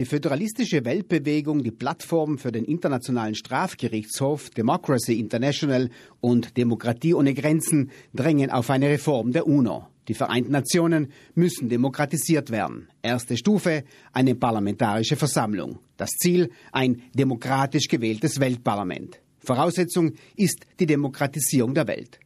Die föderalistische Weltbewegung, die Plattform für den Internationalen Strafgerichtshof Democracy International und Demokratie ohne Grenzen drängen auf eine Reform der UNO. Die Vereinten Nationen müssen demokratisiert werden. Erste Stufe eine parlamentarische Versammlung. Das Ziel ein demokratisch gewähltes Weltparlament. Voraussetzung ist die Demokratisierung der Welt.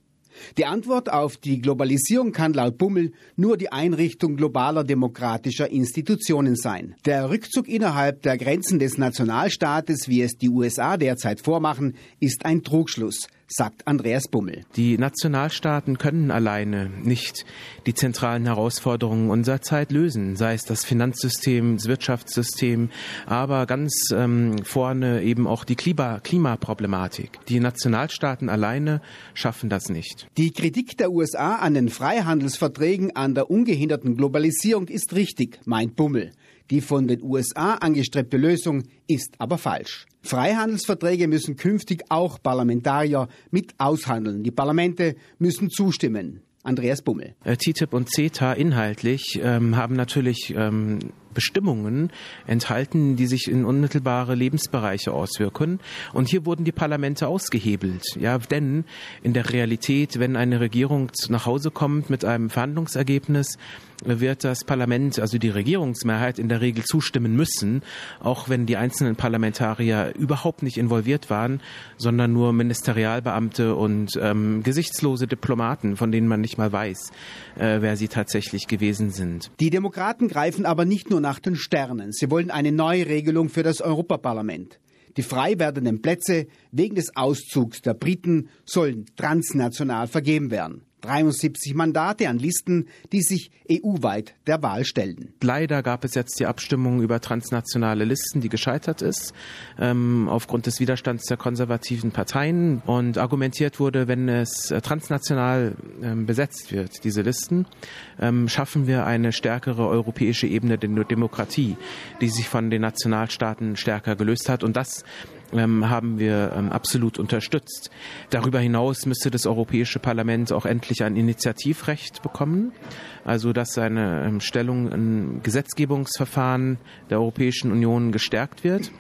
Die Antwort auf die Globalisierung kann laut Bummel nur die Einrichtung globaler demokratischer Institutionen sein. Der Rückzug innerhalb der Grenzen des Nationalstaates, wie es die USA derzeit vormachen, ist ein Trugschluss sagt Andreas Bummel. Die Nationalstaaten können alleine nicht die zentralen Herausforderungen unserer Zeit lösen, sei es das Finanzsystem, das Wirtschaftssystem, aber ganz ähm, vorne eben auch die Klima Klimaproblematik. Die Nationalstaaten alleine schaffen das nicht. Die Kritik der USA an den Freihandelsverträgen an der ungehinderten Globalisierung ist richtig, meint Bummel. Die von den USA angestrebte Lösung ist aber falsch. Freihandelsverträge müssen künftig auch Parlamentarier mit aushandeln. Die Parlamente müssen zustimmen. Andreas Bummel. Äh, TTIP und CETA inhaltlich ähm, haben natürlich ähm, Bestimmungen enthalten, die sich in unmittelbare Lebensbereiche auswirken. Und hier wurden die Parlamente ausgehebelt. Ja, denn in der Realität, wenn eine Regierung nach Hause kommt mit einem Verhandlungsergebnis, wird das Parlament, also die Regierungsmehrheit, in der Regel zustimmen müssen, auch wenn die einzelnen Parlamentarier überhaupt nicht involviert waren, sondern nur Ministerialbeamte und ähm, gesichtslose Diplomaten, von denen man nicht mal weiß, äh, wer sie tatsächlich gewesen sind. Die Demokraten greifen aber nicht nur nach den Sternen. Sie wollen eine neue Regelung für das Europaparlament. Die frei werdenden Plätze wegen des Auszugs der Briten sollen transnational vergeben werden. 73 Mandate an Listen, die sich EU-weit der Wahl stellen. Leider gab es jetzt die Abstimmung über transnationale Listen, die gescheitert ist, ähm, aufgrund des Widerstands der konservativen Parteien. Und argumentiert wurde, wenn es äh, transnational ähm, besetzt wird, diese Listen, ähm, schaffen wir eine stärkere europäische Ebene der Demokratie, die sich von den Nationalstaaten stärker gelöst hat. Und das ähm, haben wir ähm, absolut unterstützt. Darüber hinaus müsste das Europäische Parlament auch endlich ein Initiativrecht bekommen, also dass seine ähm, Stellung im Gesetzgebungsverfahren der Europäischen Union gestärkt wird.